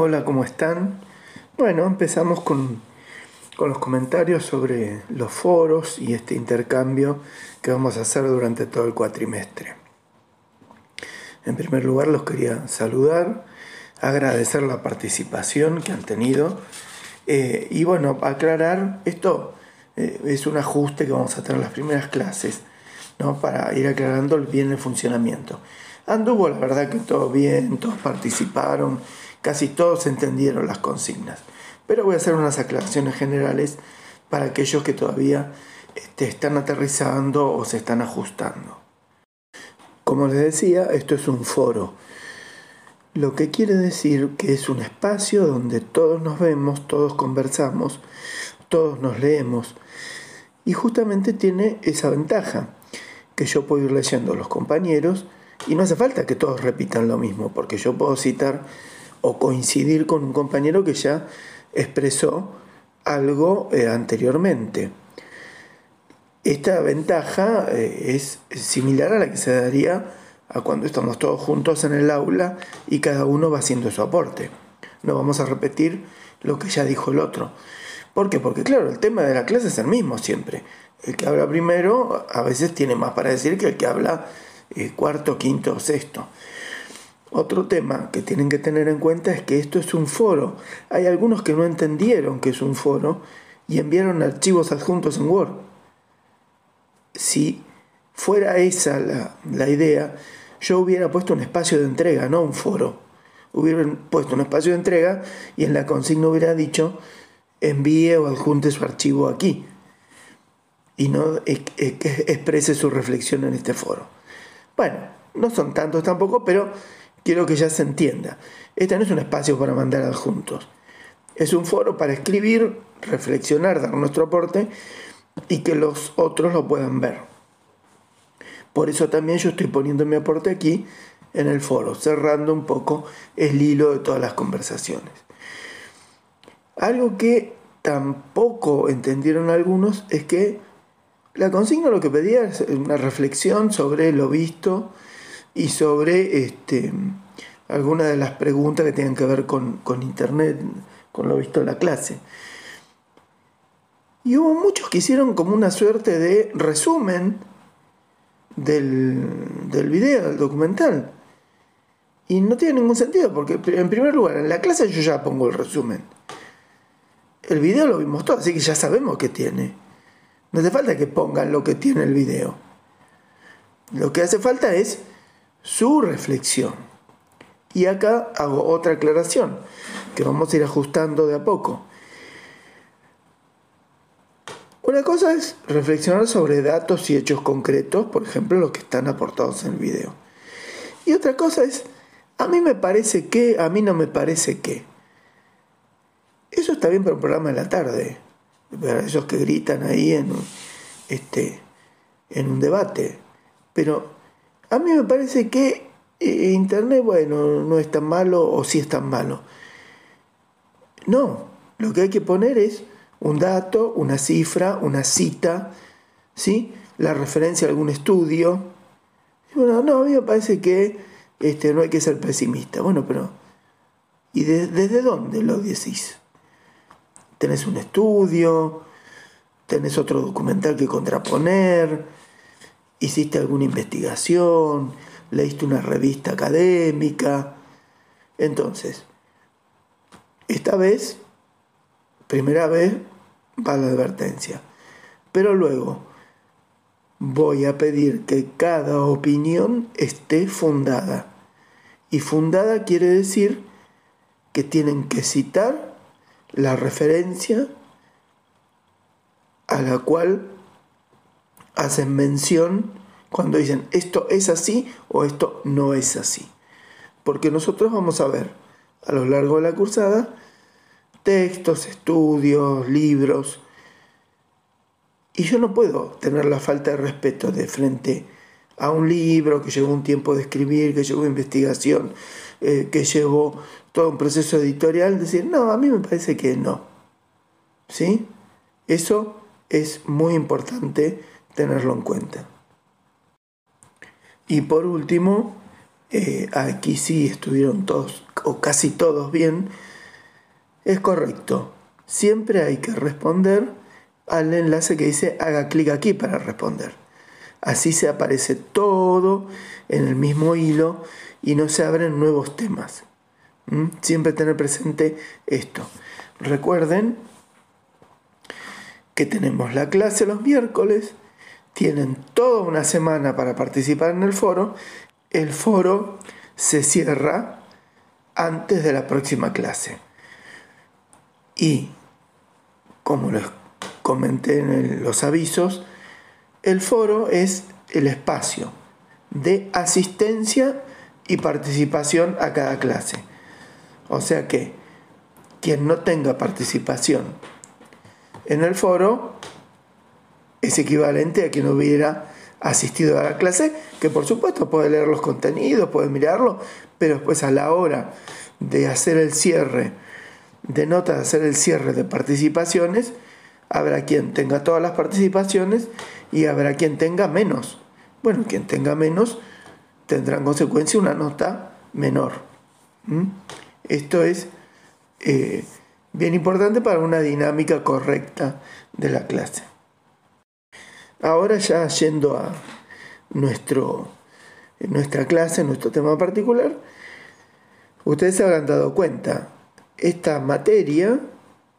Hola, ¿cómo están? Bueno, empezamos con, con, los comentarios sobre los foros y este intercambio que vamos a hacer durante todo el cuatrimestre. En primer lugar, los quería saludar, agradecer la participación que han tenido eh, y bueno, aclarar, esto eh, es un ajuste que vamos a tener en las primeras clases, ¿no? para ir aclarando bien el funcionamiento. Anduvo la verdad que todo bien, todos participaron Casi todos entendieron las consignas, pero voy a hacer unas aclaraciones generales para aquellos que todavía este, están aterrizando o se están ajustando. Como les decía, esto es un foro, lo que quiere decir que es un espacio donde todos nos vemos, todos conversamos, todos nos leemos y justamente tiene esa ventaja, que yo puedo ir leyendo a los compañeros y no hace falta que todos repitan lo mismo, porque yo puedo citar o coincidir con un compañero que ya expresó algo eh, anteriormente. Esta ventaja eh, es similar a la que se daría a cuando estamos todos juntos en el aula y cada uno va haciendo su aporte. No vamos a repetir lo que ya dijo el otro. ¿Por qué? Porque claro, el tema de la clase es el mismo siempre. El que habla primero a veces tiene más para decir que el que habla eh, cuarto, quinto o sexto. Otro tema que tienen que tener en cuenta es que esto es un foro. Hay algunos que no entendieron que es un foro y enviaron archivos adjuntos en Word. Si fuera esa la, idea, yo hubiera puesto un espacio de entrega, no un foro. Hubiera puesto un espacio de entrega y en la consigna hubiera dicho envíe o adjunte su archivo aquí y no exprese su reflexión en este foro. Bueno, no son tantos tampoco, pero quiero que ya se entienda. Este no es un espacio para mandar adjuntos. Es un foro para escribir, reflexionar, dar nuestro aporte y que los otros lo puedan ver. Por eso también yo estoy poniendo mi aporte aquí en el foro, cerrando un poco el hilo de todas las conversaciones. Algo que tampoco entendieron algunos es que la consigna lo que pedía es una reflexión sobre lo visto y sobre este, algunas de las preguntas que tienen que ver con, Internet, con lo visto en la clase. Y hubo muchos que hicieron como una suerte de resumen del, del video, del documental. Y no tiene ningún sentido, porque en primer lugar, en la clase yo ya pongo el resumen. El video lo vimos todo, así que ya sabemos qué tiene. No hace falta que pongan lo que tiene el video. Lo que hace falta es su reflexión. Y acá hago otra aclaración que vamos a ir ajustando de a poco. Una cosa es reflexionar sobre datos y hechos concretos, por ejemplo, los que están aportados en el video. Y otra cosa es, a mí me parece que, a mí no me parece que. Eso está bien para un programa de la tarde, para esos que gritan ahí en, este, en un debate. Pero a mí me parece que eh, Internet, bueno, no es tan malo o sí es tan malo. No, lo que hay que poner es un dato, una cifra, una cita, ¿sí? la referencia a algún estudio. bueno, no, a mí me parece que este, no hay que ser pesimista. Bueno, pero ¿y desde dónde lo decís? ¿Tenés un estudio? ¿Tenés otro documental que contraponer? hiciste alguna investigación, leíste una revista académica. Entonces, esta vez, primera vez, va la advertencia. Pero luego voy a pedir que cada opinión esté fundada. Y fundada quiere decir que tienen que citar la referencia a la cual hacen mención cuando dicen esto es así o esto no es así. Porque nosotros vamos a ver a lo largo de la cursada textos, estudios, libros. Y yo no puedo tener la falta de respeto de frente a un libro que llevó un tiempo de escribir, que llevó investigación, eh, que llevó todo un proceso editorial, decir, no, a mí me parece que no. ¿Sí? Eso es muy importante tenerlo en cuenta. Y por último, eh, aquí sí estuvieron todos o casi todos bien, es correcto. Siempre hay que responder al enlace que dice haga clic aquí para responder. Así se aparece todo en el mismo hilo y no se abren nuevos temas. ¿Mm? Siempre tener presente esto. Recuerden que tenemos la clase los miércoles, tienen toda una semana para participar en el foro. El foro se cierra antes de la próxima clase. Y, como les comenté en los avisos, el foro es el espacio de asistencia y participación a cada clase. O sea que quien no tenga participación en el foro es equivalente a quien hubiera asistido a la clase, que por supuesto puede leer los contenidos, puede mirarlo, pero después a la hora de hacer el cierre de notas, de hacer el cierre de participaciones, habrá quien tenga todas las participaciones y habrá quien tenga menos. Bueno, quien tenga menos tendrá en consecuencia una nota menor. Esto es eh, bien importante para una dinámica correcta de la clase. Ahora ya yendo a nuestro, nuestra clase, nuestro tema particular, ustedes se habrán dado cuenta, esta materia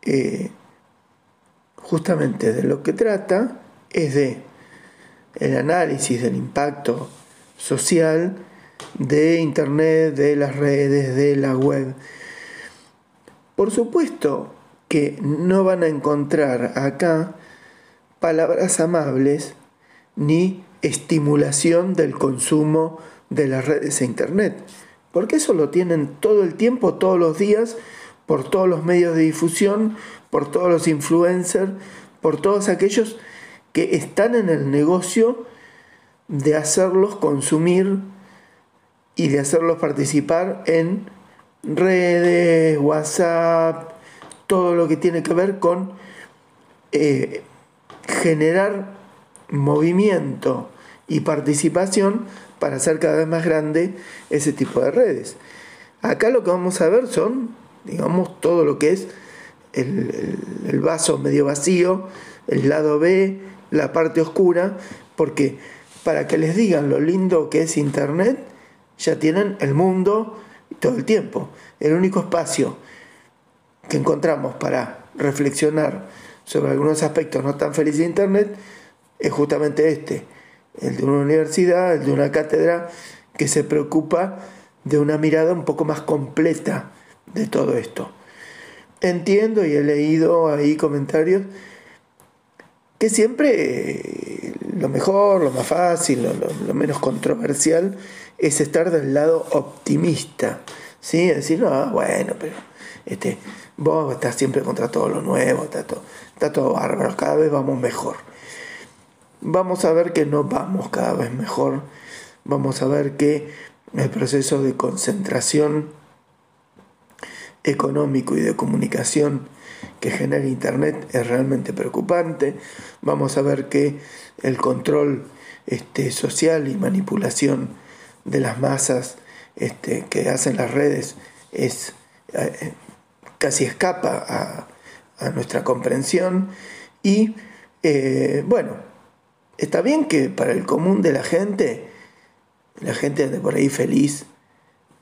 eh, justamente de lo que trata es de el análisis del impacto social de Internet, de las redes, de la web. Por supuesto que no van a encontrar acá palabras amables ni estimulación del consumo de las redes e Internet, porque eso lo tienen todo el tiempo, todos los días, por todos los medios de difusión, por todos los influencers, por todos aquellos que están en el negocio de hacerlos consumir y de hacerlos participar en redes, WhatsApp, todo lo que tiene que ver con eh, generar movimiento y participación para hacer cada vez más grande ese tipo de redes. Acá lo que vamos a ver son, digamos, todo lo que es el, vaso medio vacío, el lado B, la parte oscura, porque para que les digan lo lindo que es Internet, ya tienen el mundo todo el tiempo. El único espacio que encontramos para reflexionar sobre algunos aspectos no tan felices de Internet es justamente este, el de una universidad, el de una cátedra que se preocupa de una mirada un poco más completa de todo esto. Entiendo y he leído ahí comentarios que siempre eh, lo mejor, lo más fácil, lo, menos controversial es estar del lado optimista, ¿sí? Decir, no, bueno, pero este, vos estás siempre contra todo lo nuevo, está todo, está todo bárbaro, cada vez vamos mejor. Vamos a ver que no vamos cada vez mejor, vamos a ver que el proceso de concentración económico y de comunicación que genera Internet es realmente preocupante. Vamos a ver que el control este, social y manipulación de las masas este, que hacen las redes es eh, casi escapa a, nuestra comprensión y eh, bueno, está bien que para el común de la gente, la gente ande por ahí feliz,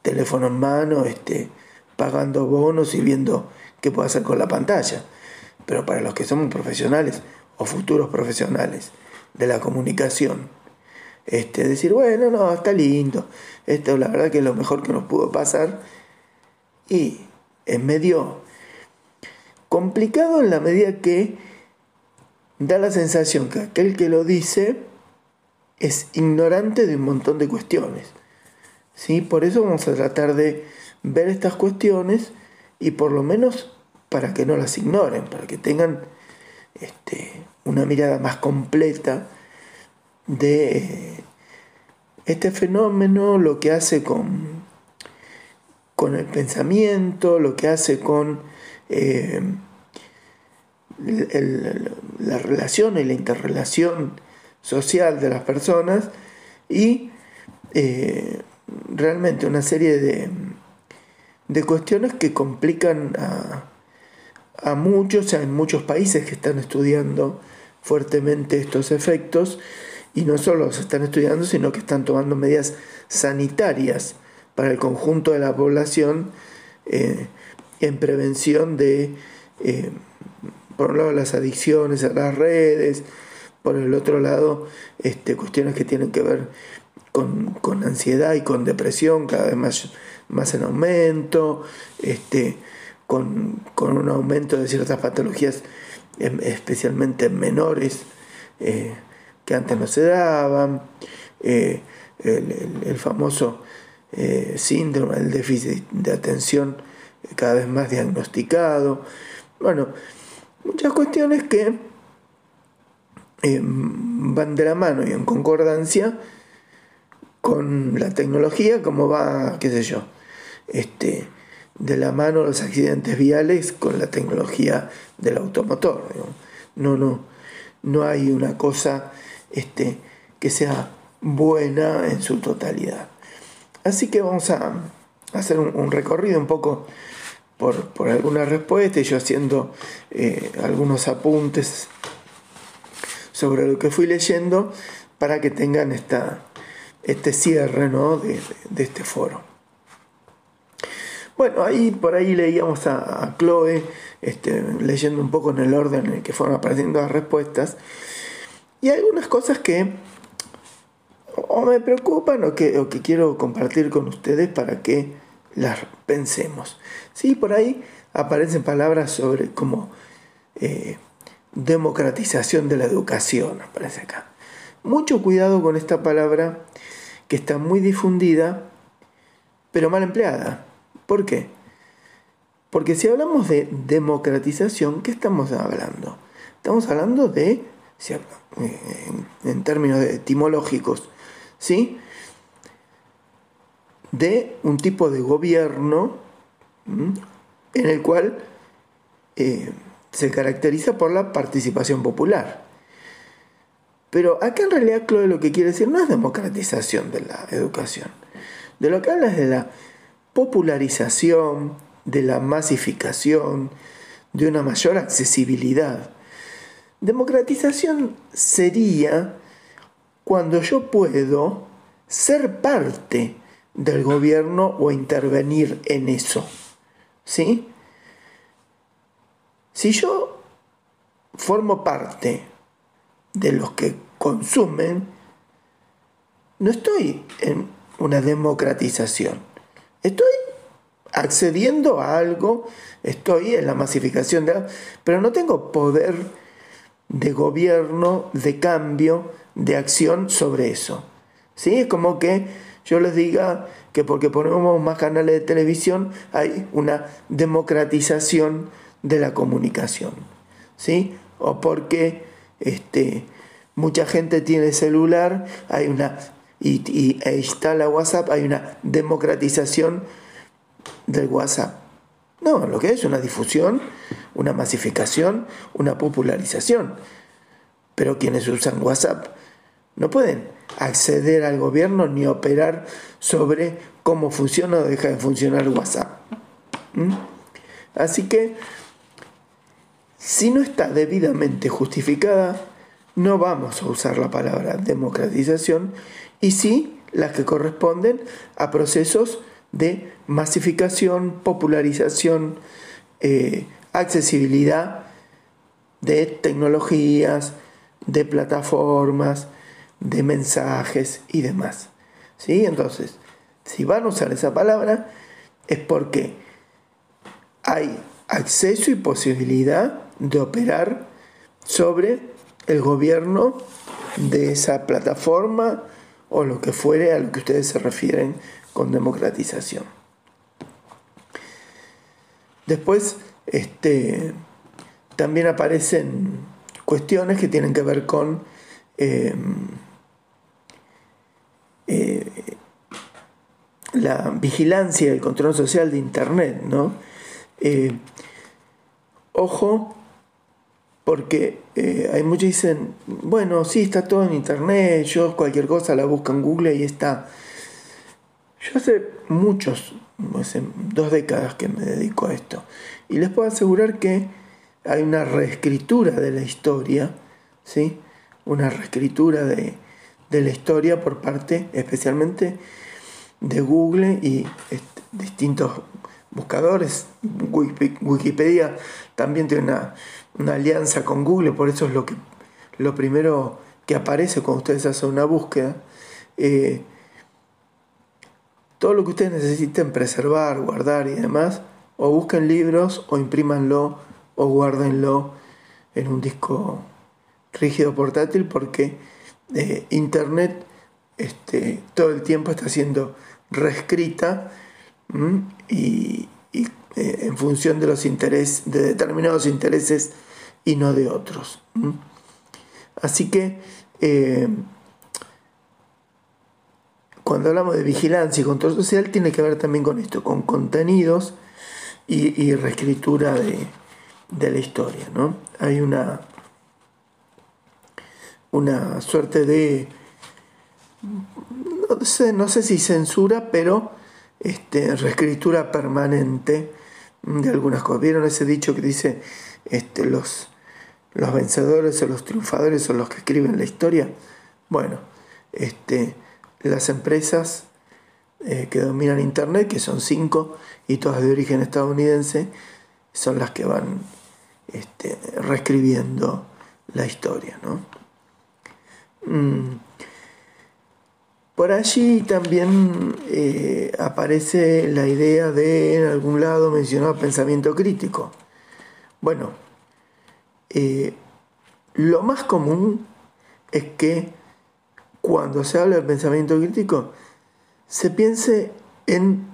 teléfono en mano, este, pagando bonos y viendo qué puede hacer con la pantalla. Pero para los que somos profesionales o futuros profesionales de la comunicación, este, decir, bueno, no, está lindo, esto la verdad que es lo mejor que nos pudo pasar. Y es medio complicado en la medida que da la sensación que aquel que lo dice es ignorante de un montón de cuestiones. ¿sí? Por eso vamos a tratar de ver estas cuestiones y por lo menos para que no las ignoren, para que tengan este, una mirada más completa de este fenómeno, lo que hace con, con el pensamiento, lo que hace con eh, la relación y la interrelación social de las personas y eh, realmente una serie de, de cuestiones que complican a, a muchos, en muchos países que están estudiando fuertemente estos efectos y no solo se están estudiando, sino que están tomando medidas sanitarias para el conjunto de la población eh, en prevención de, eh, por un lado, las adicciones a las redes, por el otro lado, este, cuestiones que tienen que ver con, ansiedad y con depresión cada vez más, más en aumento, este, con, un aumento de ciertas patologías, em, especialmente menores, eh, que antes no se daban, eh, el, famoso eh, síndrome del déficit de atención cada vez más diagnosticado. Bueno, muchas cuestiones que van de la mano y en concordancia con la tecnología, como va, qué sé yo, este, de la mano los accidentes viales con la tecnología del automotor. No, no, no hay una cosa este, que sea buena en su totalidad. Así que vamos a hacer un, recorrido un poco por, por algunas respuestas, yo haciendo eh, algunos apuntes sobre lo que fui leyendo para que tengan esta, este cierre de, de este foro. Bueno, ahí por ahí leíamos a, Chloe, este, leyendo un poco en el orden en el que fueron apareciendo las respuestas, y algunas cosas que o me preocupan o que, que quiero compartir con ustedes para que las pensemos. Sí, por ahí aparecen palabras sobre como eh, democratización de la educación, aparece acá. Mucho cuidado con esta palabra que está muy difundida, pero mal empleada. ¿Por qué? Porque si hablamos de democratización, ¿qué estamos hablando? Estamos hablando de, en términos etimológicos, ¿sí? De un tipo de gobierno en el cual eh, se caracteriza por la participación popular. Pero acá en realidad Chloe lo que quiere decir no es democratización de la educación. De lo que habla es de la popularización, de la masificación, de una mayor accesibilidad. Democratización sería cuando yo puedo ser parte del gobierno o intervenir en eso. ¿Sí? Si yo formo parte de los que consumen, no estoy en una democratización. Estoy accediendo a algo, estoy en la masificación de pero no tengo poder de gobierno, de cambio, de acción sobre eso. ¿Sí? Es como que yo les diga que porque ponemos más canales de televisión hay una democratización de la comunicación. ¿Sí? O porque este, mucha gente tiene celular, hay una y, y e instala WhatsApp, hay una democratización del WhatsApp. No, lo que es una difusión, una masificación, una popularización. Pero quienes usan WhatsApp no pueden acceder al gobierno ni operar sobre cómo funciona o deja de funcionar WhatsApp. ¿Mm? Así que, si no está debidamente justificada, no vamos a usar la palabra democratización y sí las que corresponden a procesos de masificación, popularización, eh, accesibilidad de tecnologías, de plataformas, de mensajes y demás. ¿Sí? Entonces, si van a usar esa palabra, es porque hay acceso y posibilidad de operar sobre el gobierno de esa plataforma o lo que fuere a lo que ustedes se refieren con democratización. Después, este, también aparecen cuestiones que tienen que ver con em, eh, la vigilancia y el control social de Internet, ¿no? Eh, ojo, porque eh, hay muchos que dicen, bueno, sí, está todo en Internet, yo cualquier cosa la busco en Google y está. Yo hace muchos, hace dos décadas que me dedico a esto, y les puedo asegurar que hay una reescritura de la historia, ¿sí? Una reescritura de, de la historia por parte especialmente de Google y este, distintos buscadores. Wikipedia también tiene una, alianza con Google, por eso es lo, que, lo primero que aparece cuando ustedes hacen una búsqueda. Eh, todo lo que ustedes necesiten preservar, guardar y demás, o busquen libros o imprímanlo o guárdenlo en un disco rígido portátil porque eh, Internet este, todo el tiempo está siendo reescrita y, eh, en función de los intereses, de determinados intereses y no de otros. Así que eh, cuando hablamos de vigilancia y control social tiene que ver también con esto, con contenidos y, reescritura de, la historia. ¿no? Hay una, una suerte de, no sé, no sé si censura, pero este, reescritura permanente de algunas cosas. ¿Vieron ese dicho que dice este, los, los vencedores o los triunfadores son los que escriben la historia? Bueno, este, las empresas eh, que dominan Internet, que son cinco y todas de origen estadounidense, son las que van este, reescribiendo la historia. ¿no? Mm. Por allí también eh, aparece la idea de, en algún lado mencionado, pensamiento crítico. Bueno, eh, lo más común es que cuando se habla de pensamiento crítico, se piense en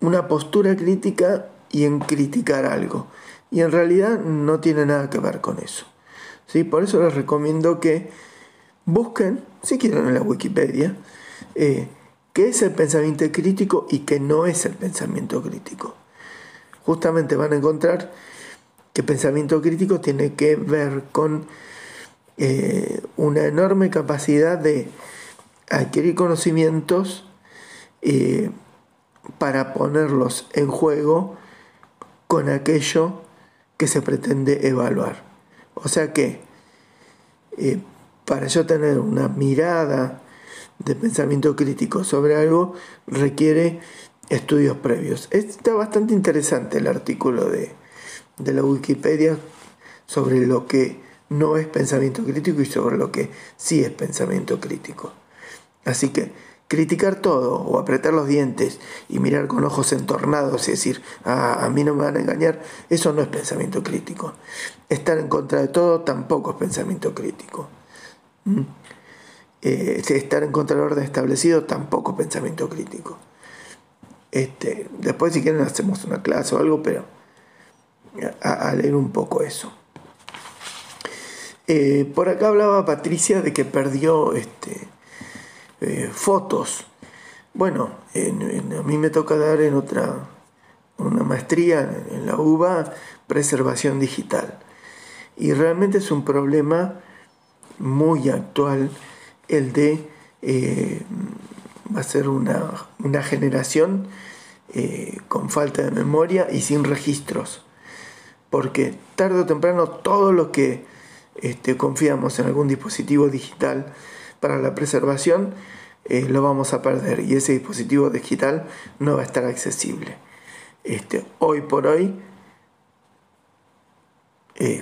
una postura crítica y en criticar algo. Y en realidad no tiene nada que ver con eso. ¿Sí? Por eso les recomiendo que busquen, si quieren en la Wikipedia, eh, qué es el pensamiento crítico y qué no es el pensamiento crítico. Justamente van a encontrar que pensamiento crítico tiene que ver con eh, una enorme capacidad de adquirir conocimientos eh, para ponerlos en juego con aquello que se pretende evaluar. O sea que para yo tener una mirada de pensamiento crítico sobre algo requiere estudios previos. Está bastante interesante el artículo de, la Wikipedia sobre lo que no es pensamiento crítico y sobre lo que sí es pensamiento crítico. Así que criticar todo o apretar los dientes y mirar con ojos entornados y decir, ah, a mí no me van a engañar, eso no es pensamiento crítico. Estar en contra de todo tampoco es pensamiento crítico. Eh, estar en contra del orden establecido tampoco pensamiento crítico. Este, después si quieren hacemos una clase o algo, pero a, leer un poco eso. Eh, por acá hablaba Patricia de que perdió este, eh, fotos. Bueno, a mí me toca dar en otra, una maestría en la UBA, preservación digital. Y realmente es un problema muy actual el de eh, va a ser una, generación eh, con falta de memoria y sin registros. Porque tarde o temprano todo lo que este, confiamos en algún dispositivo digital para la preservación eh, lo vamos a perder y ese dispositivo digital no va a estar accesible. Este, hoy por hoy,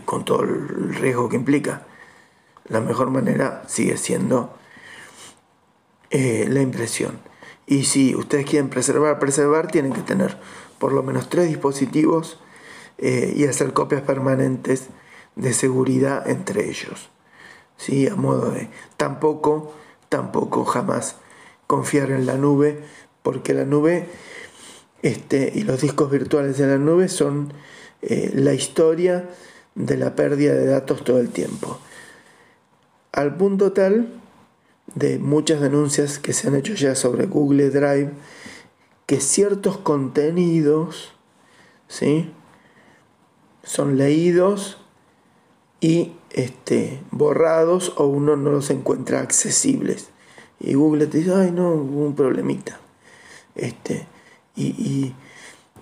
con todo el riesgo que implica, la mejor manera sigue siendo eh, la impresión. Y si ustedes quieren preservar, preservar, tienen que tener por lo menos tres dispositivos eh, y hacer copias permanentes de seguridad entre ellos. ¿Sí? A modo de tampoco, tampoco jamás confiar en la nube, porque la nube este, y los discos virtuales de la nube son eh, la historia de la pérdida de datos todo el tiempo al punto tal de muchas denuncias que se han hecho ya sobre Google Drive, que ciertos contenidos ¿sí? son leídos y este, borrados o uno no los encuentra accesibles y Google te dice, ay no, hubo un problemita. Este, y,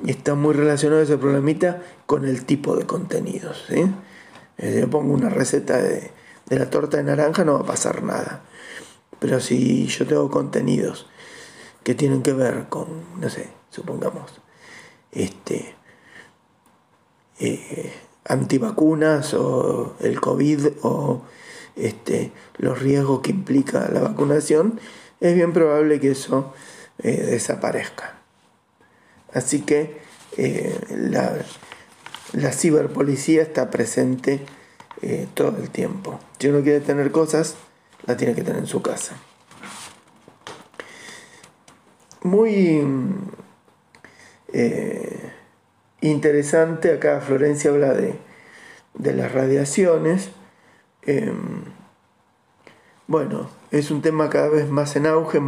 está muy relacionado ese problemita con el tipo de contenidos. ¿sí? Eh, yo pongo una receta de, de la torta de naranja, no va a pasar nada. Pero si yo tengo contenidos que tienen que ver con, no sé, supongamos, este, eh, antivacunas o el COVID o este, los riesgos que implica la vacunación, es bien probable que eso eh, desaparezca. Así que eh, la, la, ciberpolicía está presente todo el tiempo. Si uno quiere tener cosas, la tiene que tener en su casa. Muy eh, interesante, acá Florencia habla de, las radiaciones. Em, bueno, es un tema cada vez más en auge.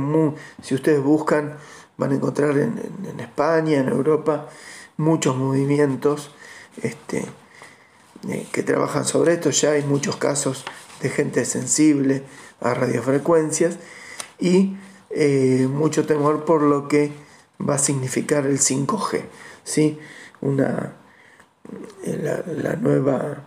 si ustedes buscan, van a encontrar en, España, en Europa, muchos movimientos este, eh, que trabajan sobre esto. Ya hay muchos casos de gente sensible a radiofrecuencias y eh, mucho temor por lo que va a significar el 5G, ¿sí? Una, eh, la, nueva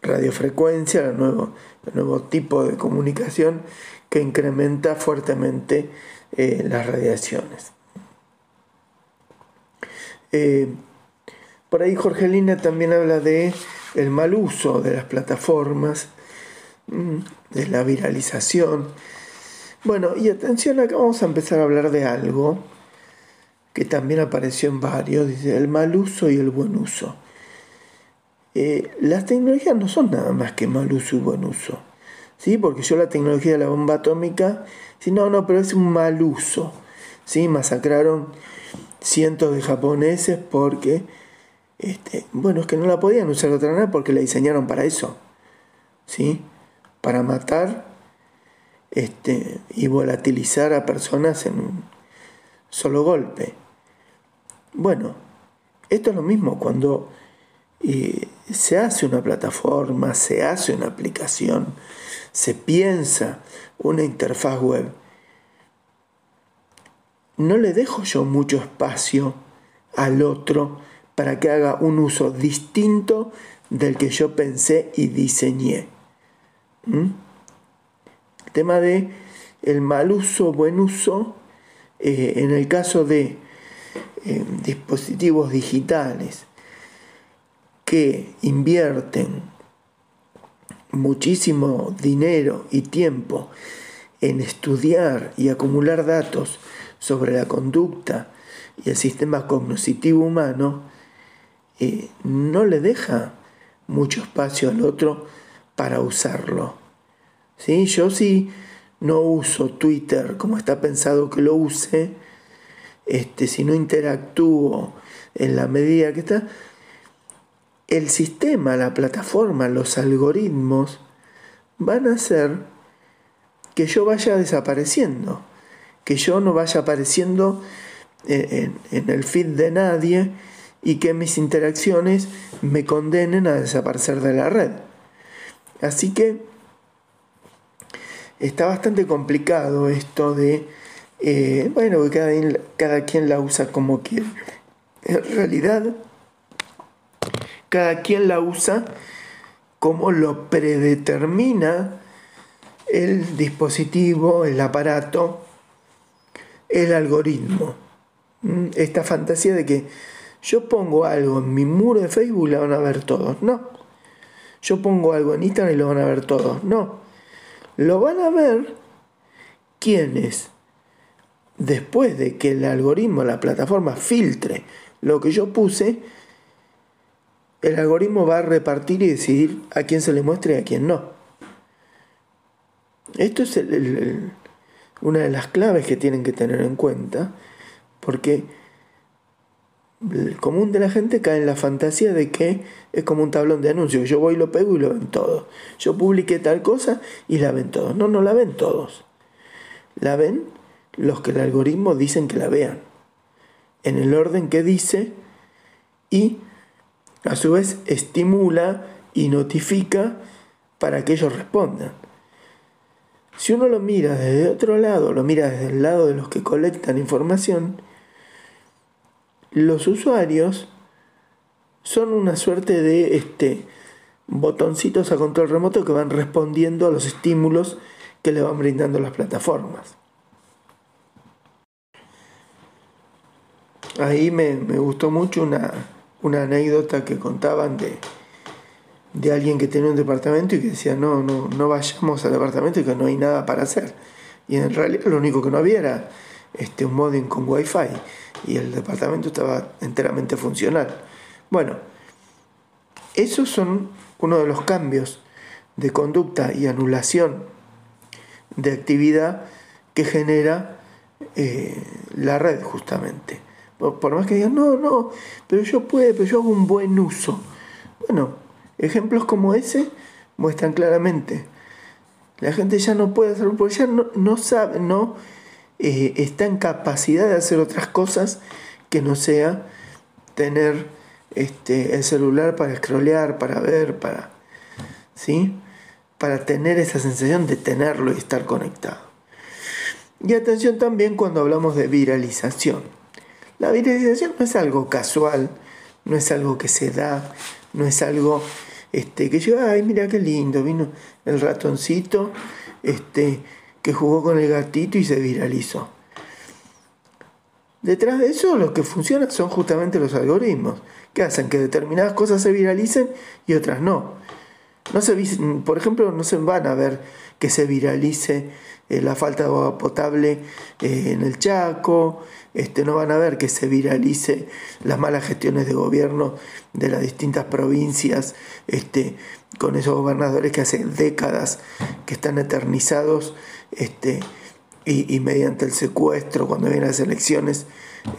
radiofrecuencia, el nuevo, nuevo tipo de comunicación que incrementa fuertemente eh, las radiaciones. Eh, por ahí Jorgelina también habla de el mal uso de las plataformas, mm, de la viralización. Bueno, y atención, acá vamos a empezar a hablar de algo que también apareció en varios, dice el mal uso y el buen uso. Eh, las tecnologías no son nada más que mal uso y buen uso. ¿sí? Porque yo la tecnología de la bomba atómica, si no, no, pero es un mal uso. ¿sí? Masacraron cientos de japoneses porque, este, bueno, es que no la podían usar otra manera porque la diseñaron para eso. ¿sí? Para matar este, y volatilizar a personas en un solo golpe. Bueno, esto es lo mismo cuando eh, se hace una plataforma, se hace una aplicación, se piensa una interfaz web. No le dejo yo mucho espacio al otro para que haga un uso distinto del que yo pensé y diseñé. ¿Mm? El tema de el mal uso, buen uso, eh, en el caso de dispositivos digitales que invierten muchísimo dinero y tiempo en estudiar y acumular datos sobre la conducta y el sistema cognitivo humano, eh, no le deja mucho espacio al otro para usarlo. ¿Sí? Yo sí no uso Twitter como está pensado que lo use, este, si no interactúo en la medida que está, el sistema, la plataforma, los algoritmos van a hacer que yo vaya desapareciendo, que yo no vaya apareciendo en, en el feed de nadie y que mis interacciones me condenen a desaparecer de la red. Así que está bastante complicado esto de eh, bueno, cada, cada quien la usa como quiere. En realidad, cada quien la usa como lo predetermina el dispositivo, el aparato, el algoritmo. Mm, esta fantasía de que yo pongo algo en mi muro de Facebook y lo van a ver todos. No. Yo pongo algo en Instagram y lo van a ver todos. No. Lo van a ver quienes después de que el algoritmo, la plataforma filtre lo que yo puse, el algoritmo va a repartir y decidir a quién se le muestre y a quién no. Esto es una de las claves que tienen que tener en cuenta, porque el común de la gente cae en la fantasía de que es como un tablón de anuncios. Yo voy lo pego y lo ven todos. Yo publiqué tal cosa y la ven todos. No, no la ven todos. La ven los que el algoritmo dicen que la vean, en el orden que dice y a su vez estimula y notifica para que ellos respondan. Si uno lo mira desde otro lado, lo mira desde el lado de los que colectan información, los usuarios son una suerte de este, botoncitos a control remoto que van respondiendo a los estímulos que le van brindando las plataformas. Ahí me, gustó mucho una, una, anécdota que contaban de, de alguien que tenía un departamento y que decía, no, no, no vayamos al departamento y que no hay nada para hacer. Y en realidad lo único que no había era este, un modem con wifi y el departamento estaba enteramente funcional. Bueno, esos son uno de los cambios de conducta y anulación de actividad que genera eh, la red justamente. Por, más que digan, no, no, pero yo puedo, pero yo hago un buen uso. Bueno, ejemplos como ese muestran claramente. La gente ya no puede hacerlo porque ya no, no sabe, no eh, está en capacidad de hacer otras cosas que no sea tener este, el celular para scrollear, para ver, para, ¿sí? para tener esa sensación de tenerlo y estar conectado. Y atención también cuando hablamos de viralización. La viralización no es algo casual, no es algo que se da, no es algo este, que yo, ay, mira qué lindo, vino el ratoncito este, que jugó con el gatito y se viralizó. Detrás de eso lo que funciona son justamente los algoritmos, que hacen que determinadas cosas se viralicen y otras no. no se, por ejemplo, no se van a ver que se viralice eh, la falta de agua potable eh, en el Chaco, este, no van a ver que se viralice las malas gestiones de gobierno de las distintas provincias, este, con esos gobernadores que hace décadas que están eternizados este, y, mediante el secuestro, cuando vienen las elecciones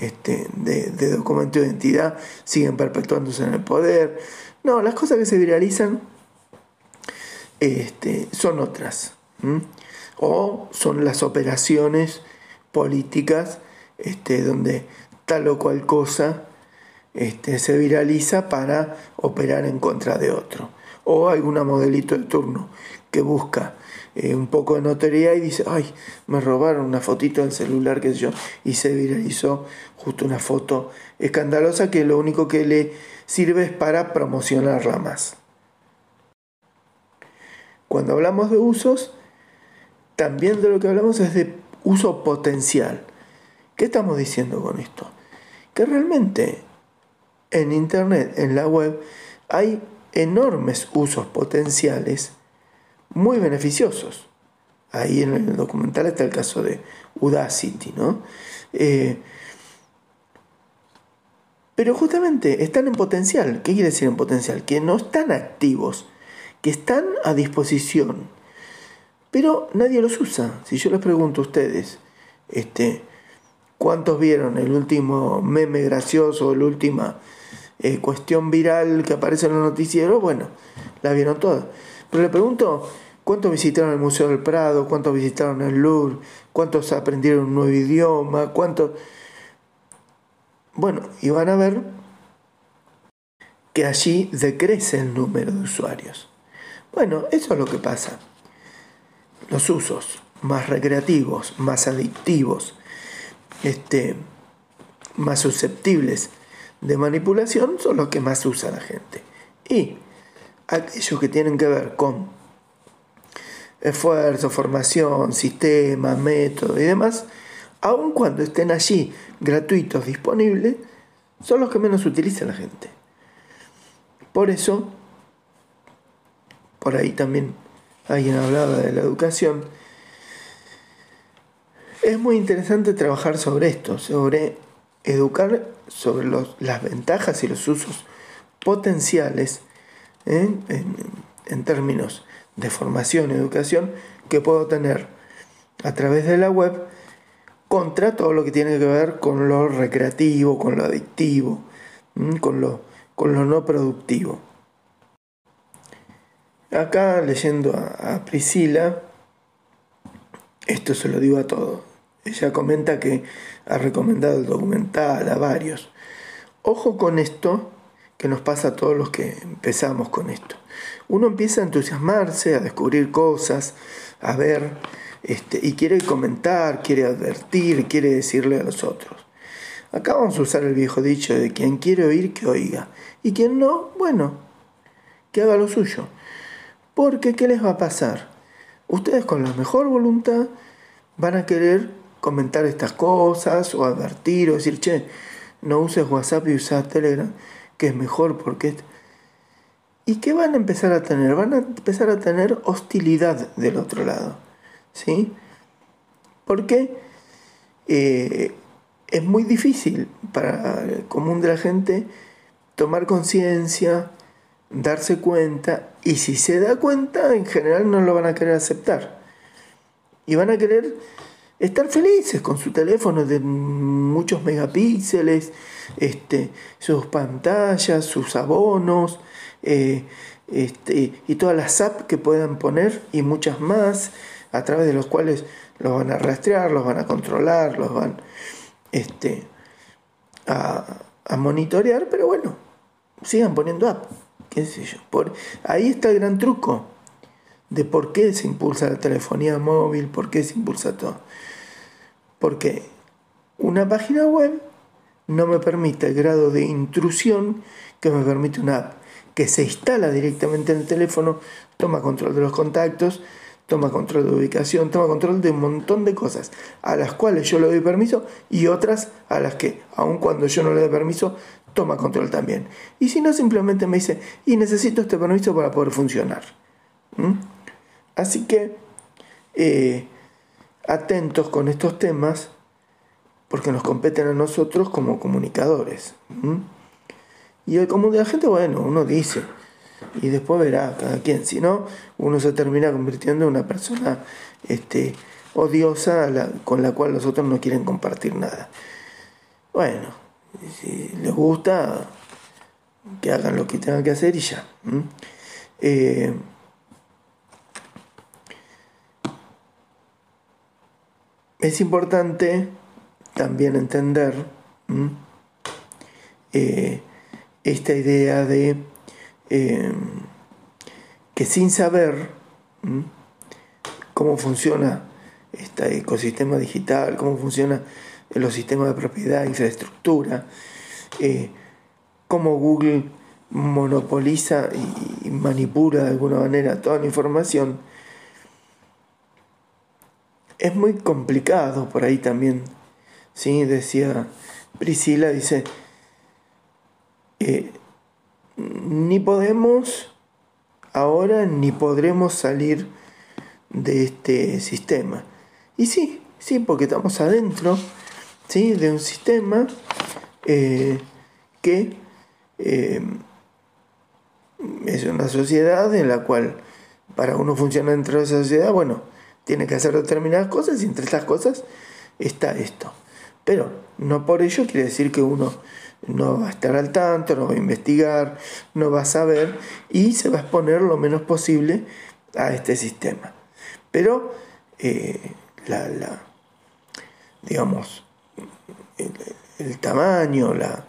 este, de, documento de identidad, siguen perpetuándose en el poder. No, las cosas que se viralizan este, son otras. O son las operaciones políticas este, donde tal o cual cosa este, se viraliza para operar en contra de otro. O alguna modelito de turno que busca eh, un poco de notoriedad y dice, ay, me robaron una fotito del celular, que yo, y se viralizó justo una foto escandalosa que lo único que le sirve es para promocionarla más. Cuando hablamos de usos, también de lo que hablamos es de uso potencial. ¿Qué estamos diciendo con esto? Que realmente en Internet, en la web, hay enormes usos potenciales muy beneficiosos. Ahí en el documental está el caso de Udacity, ¿no? Eh, pero justamente están en potencial. ¿Qué quiere decir en potencial? Que no están activos, que están a disposición. Pero nadie los usa. Si yo les pregunto a ustedes, este, ¿cuántos vieron el último meme gracioso, la última eh, cuestión viral que aparece en los noticieros? Bueno, la vieron todas. Pero le pregunto, ¿cuántos visitaron el Museo del Prado? ¿Cuántos visitaron el Louvre? ¿Cuántos aprendieron un nuevo idioma? ¿Cuántos...? Bueno, y van a ver que allí decrece el número de usuarios. Bueno, eso es lo que pasa. Los usos más recreativos, más adictivos, este, más susceptibles de manipulación son los que más usa la gente. Y aquellos que tienen que ver con esfuerzo, formación, sistema, método y demás, aun cuando estén allí gratuitos, disponibles, son los que menos utiliza la gente. Por eso, por ahí también alguien hablaba de la educación, es muy interesante trabajar sobre esto, sobre educar sobre las ventajas y los usos potenciales ¿eh? en, términos de formación y educación que puedo tener a través de la web contra todo lo que tiene que ver con lo recreativo, con lo adictivo, con lo, no productivo. Acá leyendo a, Priscila, esto se lo digo a todos. Ella comenta que ha recomendado el documental a varios. Ojo con esto que nos pasa a todos los que empezamos con esto. Uno empieza a entusiasmarse, a descubrir cosas, a ver este, y quiere comentar, quiere advertir, quiere decirle a los otros. Acá vamos a usar el viejo dicho de quien quiere oír, que oiga. Y quien no, bueno, que haga lo suyo. Porque, ¿qué les va a pasar? Ustedes con la mejor voluntad van a querer comentar estas cosas o advertir o decir, che, no uses WhatsApp y usa Telegram, que es mejor porque... ¿Y qué van a empezar a tener? Van a empezar a tener hostilidad del otro lado. ¿Sí? Porque eh, es muy difícil para el común de la gente tomar conciencia, darse cuenta, y si se da cuenta, en general no lo van a querer aceptar. Y van a querer estar felices con su teléfono de muchos megapíxeles, este, sus pantallas, sus abonos, eh, este, y todas las apps que puedan poner y muchas más, a través de los cuales los van a rastrear, los van a controlar, los van este, a, a monitorear, pero bueno, sigan poniendo apps qué sé yo. Por, ahí está el gran truco de por qué se impulsa la telefonía móvil, por qué se impulsa todo. Porque una página web no me permite el grado de intrusión que me permite una app que se instala directamente en el teléfono, toma control de los contactos, toma control de ubicación, toma control de un montón de cosas a las cuales yo le doy permiso y otras a las que, aun cuando yo no le doy permiso, toma control también. Y si no, simplemente me dice, y necesito este permiso para poder funcionar. Así que, eh, atentos con estos temas, porque nos competen a nosotros como comunicadores. Y el común de la gente, bueno, uno dice, y después verá cada quien. Si no, uno se termina convirtiendo en una persona este, odiosa con la cual los otros no quieren compartir nada. Bueno, si les gusta, que hagan lo que tengan que hacer y ya. Es importante también entender eh, esta idea de eh, que sin saber cómo funciona este ecosistema digital, cómo funciona los sistemas de propiedad, infraestructura, eh, cómo Google monopoliza y manipula de alguna manera toda la información, es muy complicado por ahí también. ¿sí? Decía Priscila, dice, eh, ni podemos ahora ni podremos salir de este sistema. Y sí, sí, porque estamos adentro ¿sí? de un sistema eh, que eh, es una sociedad en la cual para uno funcionar dentro de esa sociedad, bueno, tiene que hacer determinadas cosas y entre estas cosas está esto. Pero no por ello quiere decir que uno no va a estar al tanto, no va a investigar, no va a saber y se va a exponer lo menos posible a este sistema. Pero eh, la, digamos, el, tamaño, la,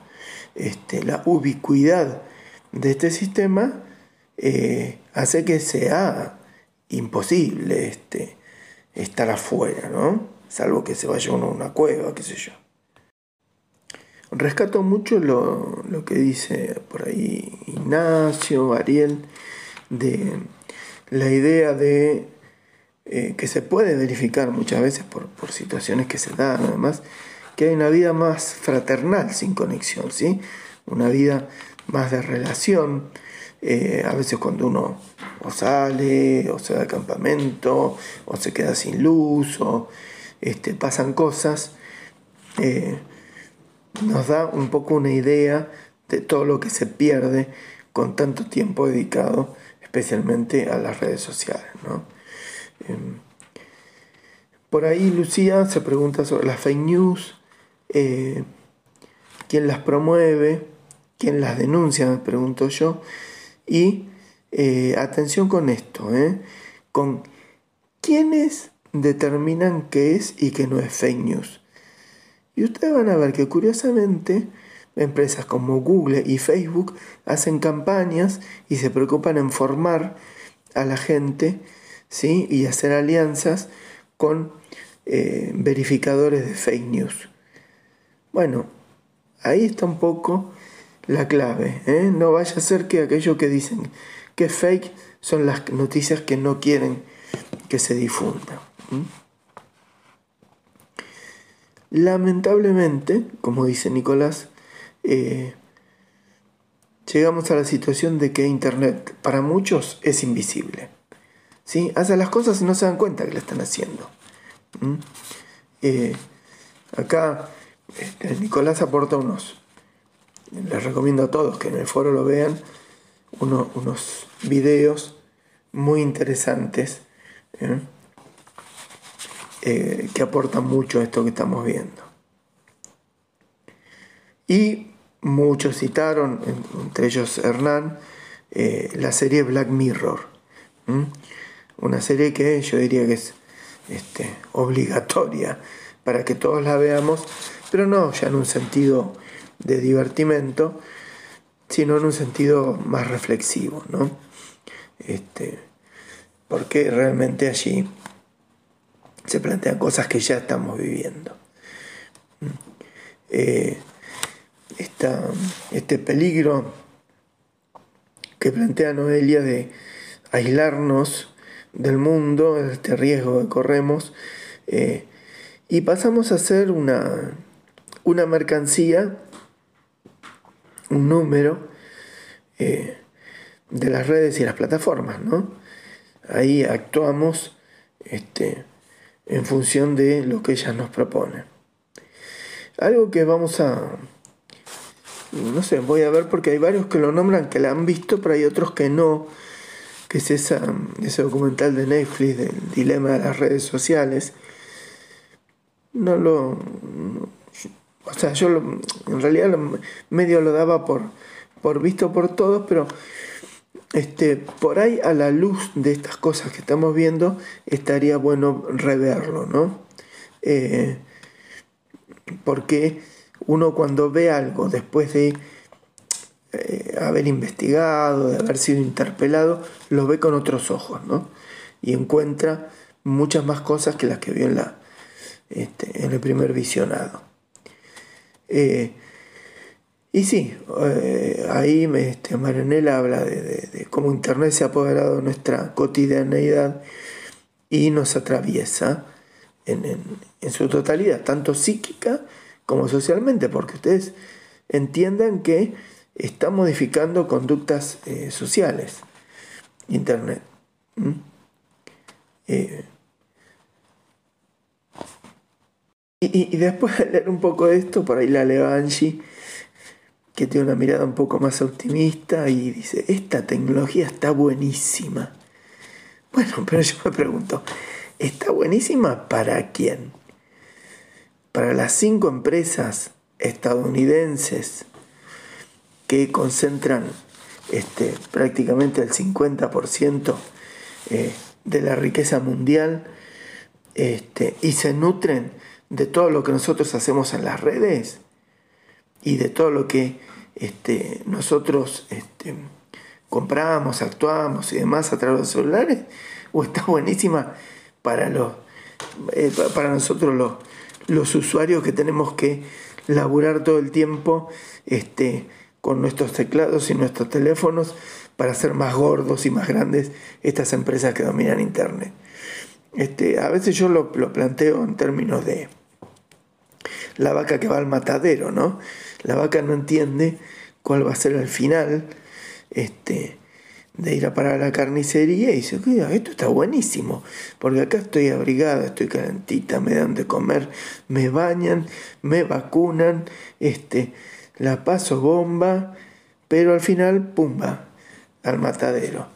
este, la ubicuidad de este sistema eh, hace que sea imposible este, estar afuera, ¿no? Salvo que se vaya uno a una cueva, qué sé yo. Rescato mucho lo, que dice por ahí Ignacio, Ariel, de la idea de eh, que se puede verificar muchas veces por, por situaciones que se dan, además, que hay una vida más fraternal sin conexión, ¿sí? Una vida más de relación. Eh, a veces cuando uno o sale, o se va al campamento, o se queda sin luz, o este, pasan cosas. Eh, nos da un poco una idea de todo lo que se pierde con tanto tiempo dedicado especialmente a las redes sociales. Em, por ahí Lucía se pregunta sobre las fake news, eh, quién las promueve, quién las denuncia, me pregunto yo, y eh, atención con esto, ¿eh? con quiénes determinan qué es y qué no es fake news. Y ustedes van a ver que curiosamente empresas como Google y Facebook hacen campañas y se preocupan en formar a la gente ¿sí? y hacer alianzas con eh, verificadores de fake news. Bueno, ahí está un poco la clave. ¿eh? No vaya a ser que aquellos que dicen que fake son las noticias que no quieren que se difundan. Lamentablemente, como dice Nicolás, eh, llegamos a la situación de que Internet para muchos es invisible. ¿sí? Hacen las cosas y no se dan cuenta que lo están haciendo. Eh, acá este, Nicolás aporta unos, les recomiendo a todos que en el foro lo vean, unos videos muy interesantes ¿eh? Eh, que aportan mucho a esto que estamos viendo. Y muchos citaron, entre ellos Hernán, la serie Black Mirror. Una serie que yo diría que es este, obligatoria para que todos la veamos, pero no ya en un sentido de divertimento, sino en un sentido más reflexivo, ¿no? Este, porque realmente allí se plantean cosas que ya estamos viviendo. Eh, este peligro que plantea Noelia de aislarnos del mundo, este riesgo que corremos, eh, y pasamos a ser una, una mercancía, un número eh, de las redes y las plataformas, ¿no? Ahí actuamos este, en función de lo que ellas nos proponen. Algo que vamos a, no sé, voy a ver porque hay varios que lo nombran, que la han visto, pero hay otros que no que es esa, ese documental de Netflix del dilema de las redes sociales, no lo... o sea, yo en realidad medio lo daba por, por visto por todos, pero este, por ahí a la luz de estas cosas que estamos viendo estaría bueno reverlo, ¿no? Eh, porque uno cuando ve algo después de eh, haber investigado, de haber sido interpelado, lo ve con otros ojos, ¿no? Y encuentra muchas más cosas que las que vio en, la, este, en el primer visionado. Eh, y sí, eh, ahí me, este, Marinela habla de, cómo Internet se ha apoderado de nuestra cotidianeidad y nos atraviesa en, en su totalidad, tanto psíquica como socialmente, porque ustedes entiendan que está modificando conductas eh, sociales, Internet. Y, después de leer un poco esto, por ahí la leo que tiene una mirada un poco más optimista y dice, esta tecnología está buenísima. Bueno, pero yo me pregunto, ¿está buenísima para quién? Para las cinco empresas estadounidenses que concentran este, prácticamente el 50% eh, de la riqueza mundial este, y se nutren de todo lo que nosotros hacemos en las redes y de todo lo que este, nosotros este, compramos, actuamos y demás a través de los celulares, o está buenísima para, los, eh, para nosotros los, los usuarios que tenemos que laburar todo el tiempo este, con nuestros teclados y nuestros teléfonos para hacer más gordos y más grandes estas empresas que dominan Internet. Este, a veces yo lo, planteo en términos de la vaca que va al matadero, ¿no? La vaca no entiende cuál va a ser el final este, de ir a parar a la carnicería y dice, esto está buenísimo, porque acá estoy abrigada, estoy calentita, me dan de comer, me bañan, me vacunan, este, la paso bomba, pero al final, pumba, al matadero.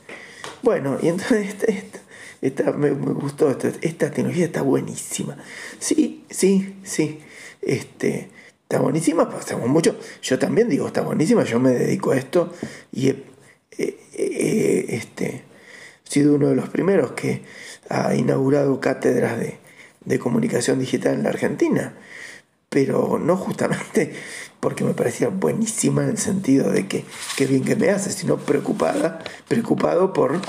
Bueno, y entonces esta, me, gustó, esta, tecnología está buenísima. Sí, sí, sí, este, está buenísima, pasamos mucho. Yo también digo, está buenísima, yo me dedico a esto y he, este, sido uno de los primeros que ha inaugurado cátedras de, de comunicación digital en la Argentina pero no justamente porque me parecía buenísima en el sentido de que qué bien que me hace, sino preocupada, preocupado por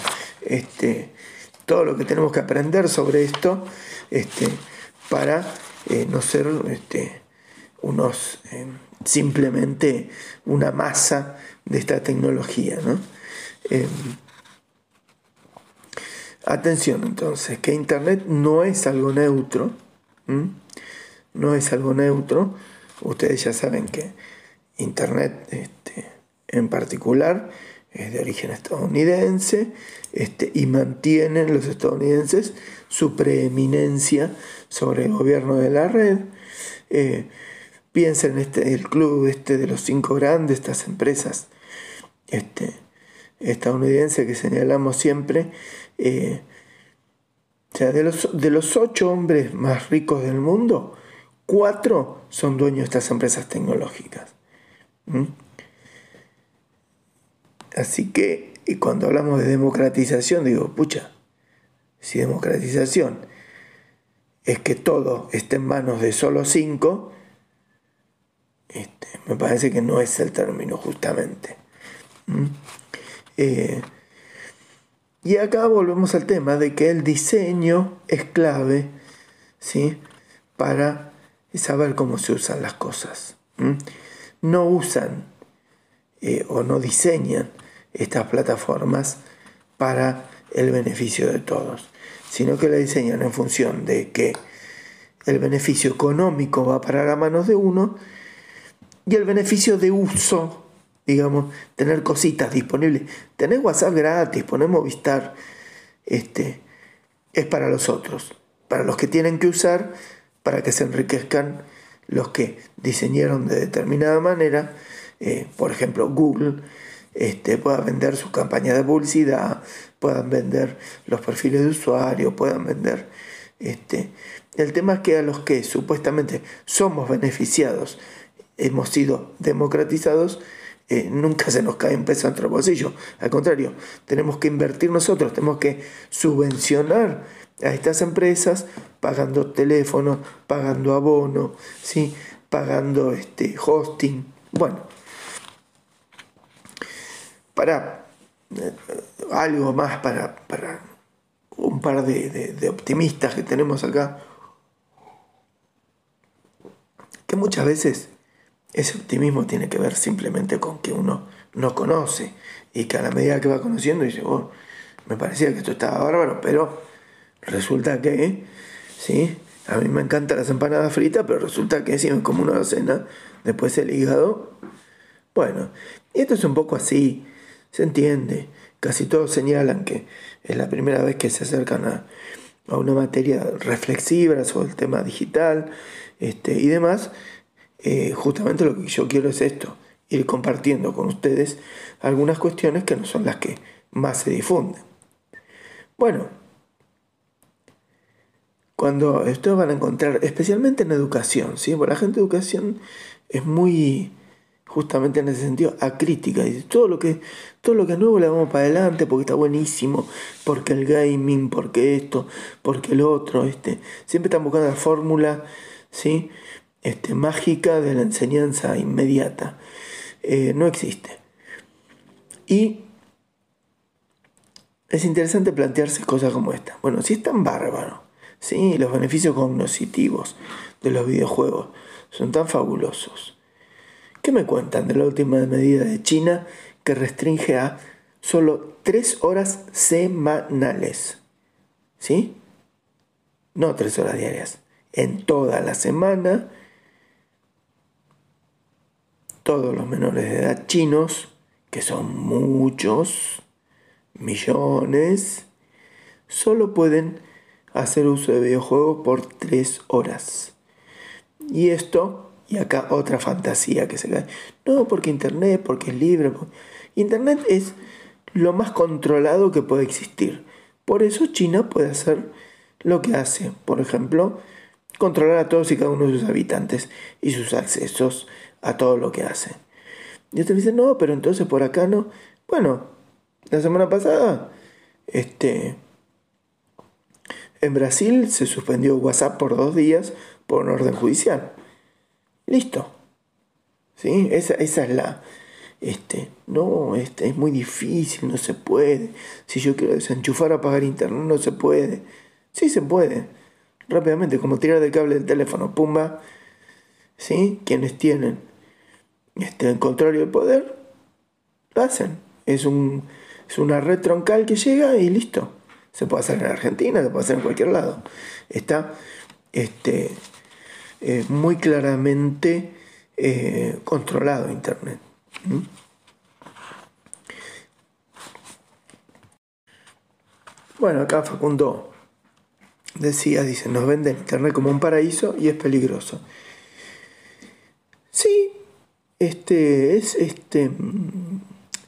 este, todo lo que tenemos que aprender sobre esto este, para eh, no ser este, unos eh, simplemente una masa de esta tecnología. Em, atención entonces, que Internet no es algo neutro, no es algo neutro, ustedes ya saben que Internet este, en particular es de origen estadounidense este, y mantienen los estadounidenses su preeminencia sobre el gobierno de la red. Eh, piensen en este, el club este de los cinco grandes, estas empresas este, estadounidenses que señalamos siempre. Eh, o sea, de los, de los ocho hombres más ricos del mundo, cuatro son dueños de estas empresas tecnológicas. ¿Mm? Así que y cuando hablamos de democratización, digo, pucha, si democratización es que todo esté en manos de solo cinco, este, me parece que no es el término justamente. ¿Mm? Eh, y acá volvemos al tema de que el diseño es clave ¿sí? para saber cómo se usan las cosas. ¿Mm? No usan eh, o no diseñan estas plataformas para el beneficio de todos, sino que la diseñan en función de que el beneficio económico va para las manos de uno y el beneficio de uso, digamos, tener cositas disponibles, tener WhatsApp gratis, poner Movistar, este, es para los otros, para los que tienen que usar, para que se enriquezcan los que diseñaron de determinada manera, eh, por ejemplo Google, este, puedan vender sus campañas de publicidad, puedan vender los perfiles de usuario, puedan vender... Este, el tema es que a los que supuestamente somos beneficiados, hemos sido democratizados, eh, nunca se nos cae un peso en nuestro bolsillo. Al contrario, tenemos que invertir nosotros, tenemos que subvencionar a estas empresas pagando teléfono, pagando abono, ¿sí? pagando este, hosting. Bueno, para eh, algo más para, para un par de, optimistas que tenemos acá, que muchas veces ese optimismo tiene que ver simplemente con que uno no conoce y que a la medida que va conociendo dice, oh, me parecía que esto estaba bárbaro, pero resulta que, sí, a mí me encantan las empanadas fritas, pero resulta que si como una docena, después el hígado, bueno, y esto es un poco así, se entiende. Casi todos señalan que es la primera vez que se acercan a, una materia reflexiva sobre el tema digital este, y demás. Eh, justamente lo que yo quiero es esto, ir compartiendo con ustedes algunas cuestiones que no son las que más se difunden. Bueno, cuando ustedes van a encontrar, especialmente en educación, ¿sí? La gente de educación es muy justamente en ese sentido, a crítica. Dice, todo lo que, todo lo que es nuevo le vamos para adelante porque está buenísimo, porque el gaming, porque esto, porque el otro, este. Siempre están buscando la fórmula, ¿sí? Este, mágica de la enseñanza inmediata. Eh, no existe. Y es interesante plantearse cosas como esta. Bueno, si es tan bárbaro, ¿sí? los beneficios cognitivos de los videojuegos son tan fabulosos ¿Qué me cuentan de la última medida de China que restringe a solo tres horas semanales? ¿Sí? No tres horas diarias. En toda la semana, todos los menores de edad chinos, que son muchos, millones, solo pueden hacer uso de videojuegos por tres horas. Y esto y acá otra fantasía que se cae. No, porque Internet, porque es libre. Internet es lo más controlado que puede existir. Por eso China puede hacer lo que hace. Por ejemplo, controlar a todos y cada uno de sus habitantes y sus accesos a todo lo que hace. Y usted dice, no, pero entonces por acá no. Bueno, la semana pasada, este, en Brasil se suspendió WhatsApp por dos días por un orden judicial. Listo. ¿Sí? Esa, es la, este, no, este, es muy difícil, no se puede. Si yo quiero desenchufar apagar internet, no se puede. Sí se puede. Rápidamente, como tirar del cable del teléfono, pumba. ¿Sí? Quienes tienen este, el control y el poder, lo hacen. Es, un, es una red troncal que llega y listo. Se puede hacer en Argentina, se puede hacer en cualquier lado. Está este, eh, muy claramente eh, controlado Internet. Bueno, acá Facundo decía, dice, nos venden Internet como un paraíso y es peligroso. Sí, este es este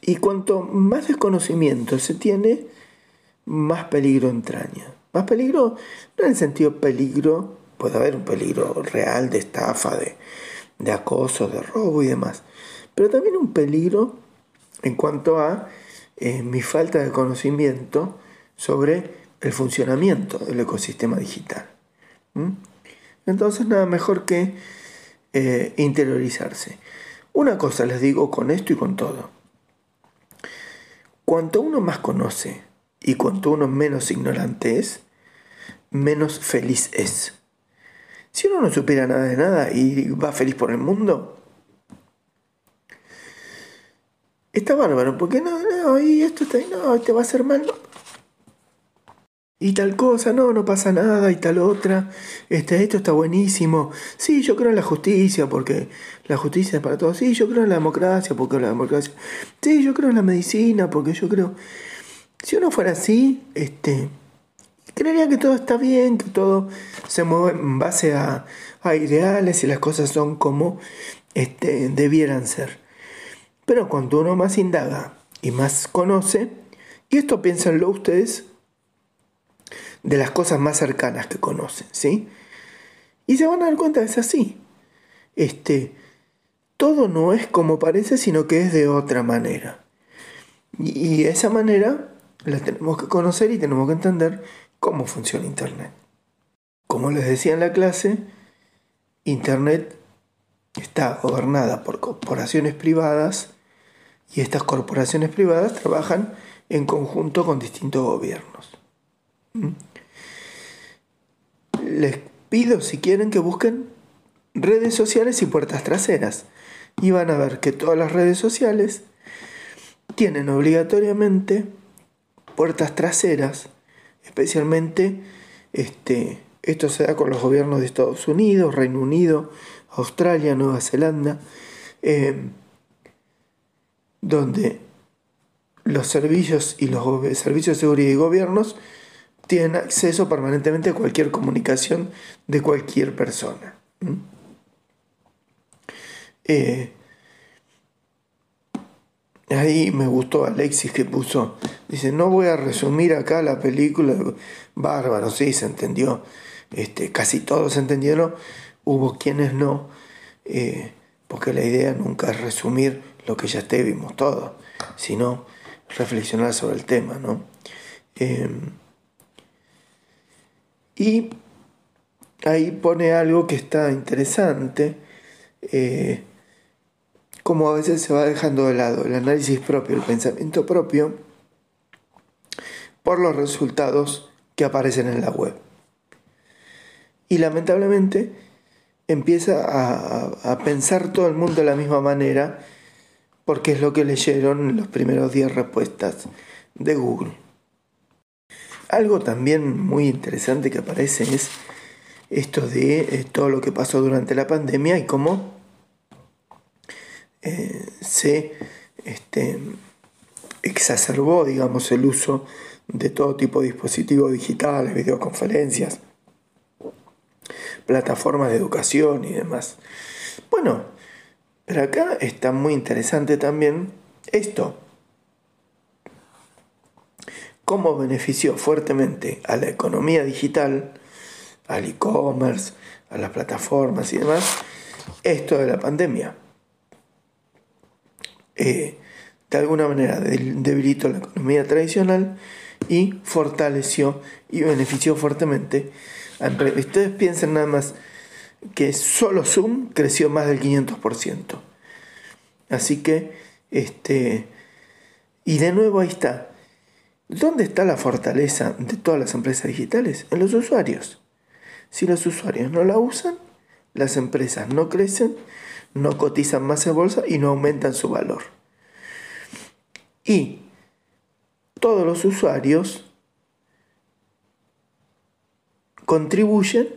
y cuanto más desconocimiento se tiene, más peligro entraña. Más peligro, no en el sentido peligro, puede haber un peligro real de estafa, de, de acoso, de robo y demás, pero también un peligro en cuanto a eh, mi falta de conocimiento sobre el funcionamiento del ecosistema digital. Entonces nada mejor que eh, interiorizarse. Una cosa les digo con esto y con todo. Cuanto uno más conoce y cuanto uno menos ignorante es, menos feliz es. Si uno no supiera nada de nada y va feliz por el mundo, está bárbaro, porque no, no, y esto está, no, te va a hacer mal, Y tal cosa, no, no pasa nada, y tal otra, este, esto está buenísimo. Sí, yo creo en la justicia, porque la justicia es para todos. Sí, yo creo en la democracia, porque la democracia. Sí, yo creo en la medicina, porque yo creo. Si uno fuera así, este, creería que todo está bien, que todo se mueve en base a, ideales y las cosas son como este, debieran ser. Pero cuando uno más indaga y más conoce, y esto piénsenlo ustedes, de las cosas más cercanas que conocen, ¿sí? Y se van a dar cuenta que es así. Este, todo no es como parece, sino que es de otra manera. Y esa manera la tenemos que conocer y tenemos que entender cómo funciona Internet. Como les decía en la clase, Internet está gobernada por corporaciones privadas y estas corporaciones privadas trabajan en conjunto con distintos gobiernos. ¿Mm? Les pido si quieren que busquen redes sociales y puertas traseras y van a ver que todas las redes sociales tienen obligatoriamente puertas traseras especialmente este, esto se da con los gobiernos de Estados Unidos, Reino Unido, Australia, Nueva Zelanda, em, donde los servicios y los servicios de seguridad y gobiernos tienen acceso permanentemente a cualquier comunicación de cualquier persona. Eh, Ahí me gustó Alexis que puso, dice, no voy a resumir acá la película, bárbaro, sí, se entendió, este, casi todos se entendieron, hubo quienes no, eh, porque la idea nunca es resumir lo que ya te vimos todos, sino reflexionar sobre el tema, ¿no? Em, y ahí pone algo que está interesante, eh, como a veces se va dejando de lado el análisis propio, el pensamiento propio, por los resultados que aparecen en la web. Y lamentablemente empieza a, pensar todo el mundo de la misma manera porque es lo que leyeron en los primeros 10 respuestas de Google. Algo también muy interesante que aparece es esto de eh, todo lo que pasó durante la pandemia y cómo se este, exacerbó, digamos, el uso de todo tipo de dispositivos digitales, videoconferencias, plataformas de educación y demás. Bueno, pero acá está muy interesante también esto. Cómo benefició fuertemente a la economía digital, al e-commerce, a las plataformas y demás, esto de la pandemia. Eh, de alguna manera debilitó la economía tradicional y fortaleció y benefició fuertemente a Ustedes piensen nada más que solo Zoom creció más del 500%. Así que Este, y de nuevo ahí está. ¿Dónde está la fortaleza de todas las empresas digitales? En los usuarios. Si los usuarios no la usan, las empresas no crecen, no cotizan más en bolsa y no aumentan su valor. Y todos los usuarios contribuyen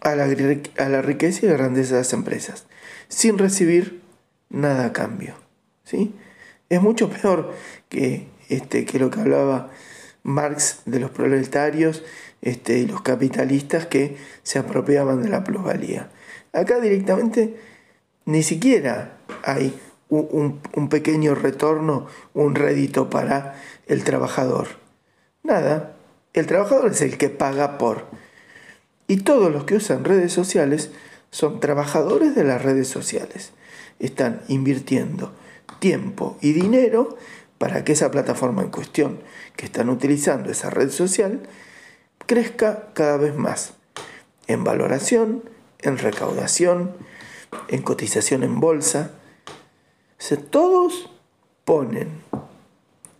a la, a la riqueza y la grandeza de las empresas, sin recibir nada a cambio. ¿sí? Es mucho peor que, este, que lo que hablaba Marx de los proletarios este, y los capitalistas que se apropiaban de la plusvalía. Acá directamente ni siquiera hay un, pequeño retorno, un rédito para el trabajador. Nada, el trabajador es el que paga por. Y todos los que usan redes sociales son trabajadores de las redes sociales. Están invirtiendo tiempo y dinero para que esa plataforma en cuestión que están utilizando, esa red social, crezca cada vez más en valoración, en recaudación, en cotización en bolsa. Todos ponen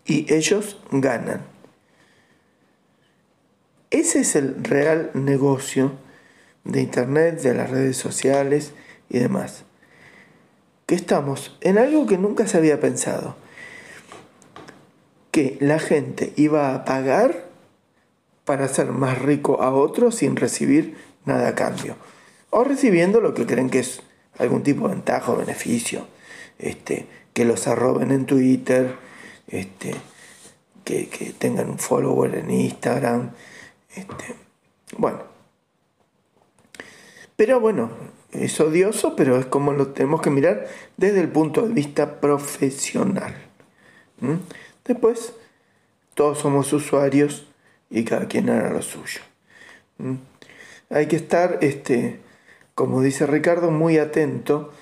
y ellos ganan. Ese es el real negocio de Internet, de las redes sociales y demás. Que estamos en algo que nunca se había pensado. Que la gente iba a pagar para hacer más rico a otros sin recibir nada a cambio. O recibiendo lo que creen que es algún tipo de ventaja o beneficio. Este, que los arroben en Twitter, este, que, que tengan un follower en Instagram. Este, bueno. Pero bueno, es odioso, pero es como lo tenemos que mirar desde el punto de vista profesional. Después, todos somos usuarios y cada quien hará lo suyo. Hay que estar, este, como dice Ricardo, muy atento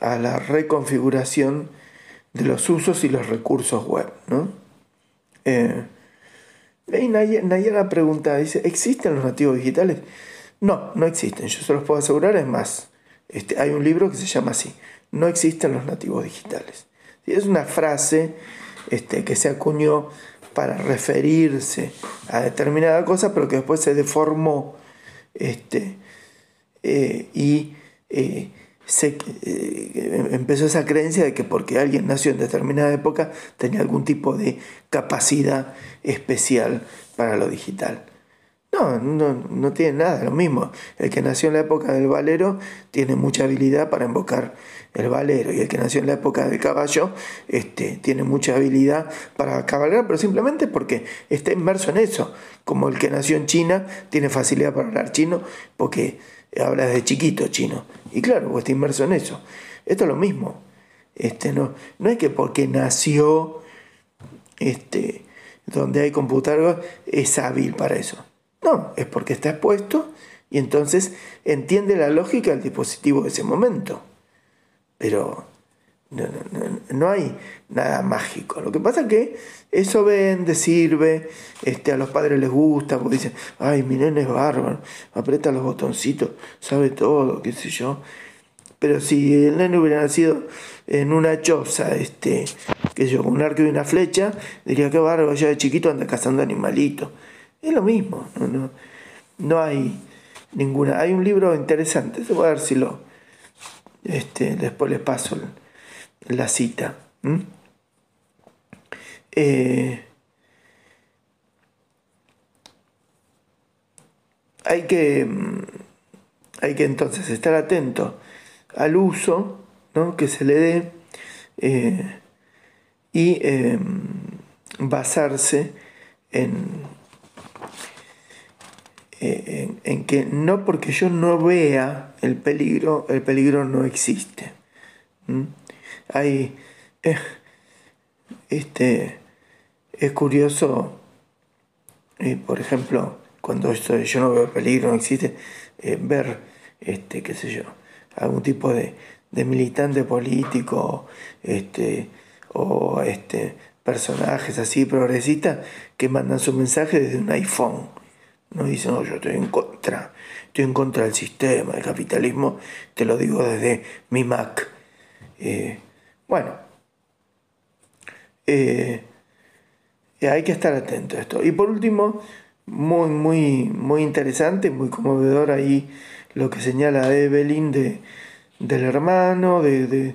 a la reconfiguración de los usos y los recursos web. ¿no? Eh, Nayara pregunta, dice, ¿existen los nativos digitales? No, no existen, yo se los puedo asegurar, es más, este, hay un libro que se llama así, no existen los nativos digitales. Es una frase este, que se acuñó para referirse a determinada cosa, pero que después se deformó este, eh, y eh, eh, empezó esa creencia de que porque alguien nació en determinada época tenía algún tipo de capacidad especial para lo digital. No, no, tiene nada, lo mismo. El que nació en la época del valero tiene mucha habilidad para invocar el valero y el que nació en la época del caballo este, tiene mucha habilidad para cabalgar, pero simplemente porque está inmerso en eso. Como el que nació en China tiene facilidad para hablar chino porque habla desde chiquito chino. Y claro, pues está inmerso en eso. Esto es lo mismo. Este, no, no es que porque nació este, donde hay computador es hábil para eso. No, es porque está expuesto y entonces entiende la lógica del dispositivo de ese momento. Pero no, hay nada mágico. Lo que pasa es que eso vende, sirve, este, a los padres les gusta, porque dicen, ay, mi nene es bárbaro, aprieta los botoncitos, sabe todo, qué sé yo. Pero si el nene hubiera nacido en una choza, este, sé yo, con un arco y una flecha, diría que bárbaro, ya de chiquito anda cazando animalitos. Es lo mismo, no, no, hay ninguna. Hay un libro interesante, voy a ver si lo. Este, después les paso la cita. Eh, hay que. Hay que entonces estar atento al uso que se le dé eh, y em, basarse en, eh, en, que no porque yo no vea el peligro, el peligro no existe. Hay, eh, este, es curioso, eh, por ejemplo, cuando esto, yo no veo peligro, no existe, ver, este, qué sé yo, algún tipo de, de militante político, este, o este, personajes así progresistas que mandan su mensaje desde un iPhone no dice, no, yo estoy en contra, estoy en contra del sistema, del capitalismo, te lo digo desde mi Mac. Eh, Bueno, eh, hay que estar atento a esto. Y por último, muy, muy, muy interesante, muy conmovedor ahí lo que señala Evelyn de, del hermano, de,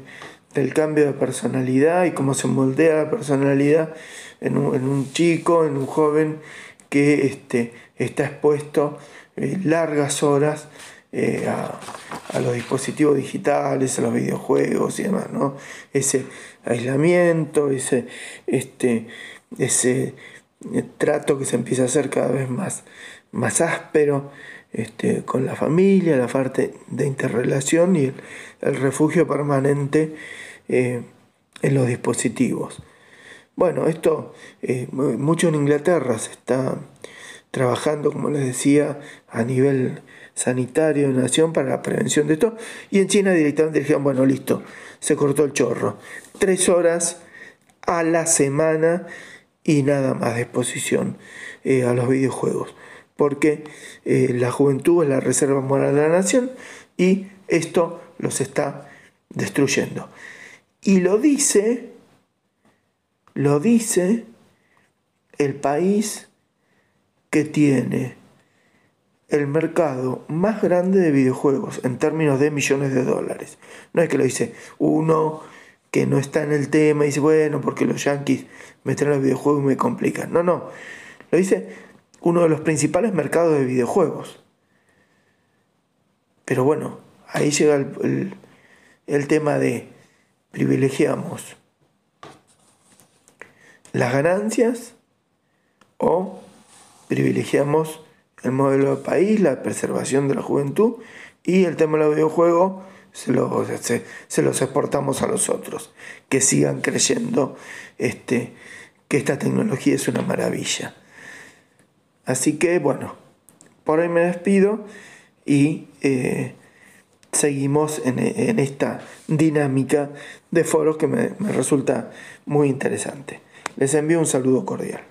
del cambio de personalidad y cómo se moldea la personalidad en un, en un chico, en un joven que este, está expuesto eh, largas horas eh, a, los dispositivos digitales, a los videojuegos y demás, ¿no? Ese aislamiento, ese, este, ese eh, trato que se empieza a hacer cada vez más, más áspero este, con la familia, la parte de interrelación y el, refugio permanente en los dispositivos. Bueno, esto eh, mucho en Inglaterra se está trabajando, como les decía, a nivel sanitario de nación para la prevención de esto. Y en China directamente dijeron, bueno, listo, se cortó el chorro. Tres horas a la semana y nada más de exposición eh, a los videojuegos. Porque eh, la juventud es la reserva moral de la nación y esto los está destruyendo. Y lo dice lo dice el país que tiene el mercado más grande de videojuegos en términos de millones de dólares. No es que lo dice uno que no está en el tema y dice, bueno, porque los yankees me traen los videojuegos y me complican. No, no. Lo dice uno de los principales mercados de videojuegos. Pero bueno, ahí llega el, el tema de privilegiamos las ganancias o privilegiamos el modelo de país, la preservación de la juventud y el tema de los videojuegos se los, se, los exportamos a los otros, que sigan creyendo este, que esta tecnología es una maravilla. Así que bueno, por hoy me despido y eh, seguimos en, esta dinámica de foros que me resulta muy interesante. Les envío un saludo cordial.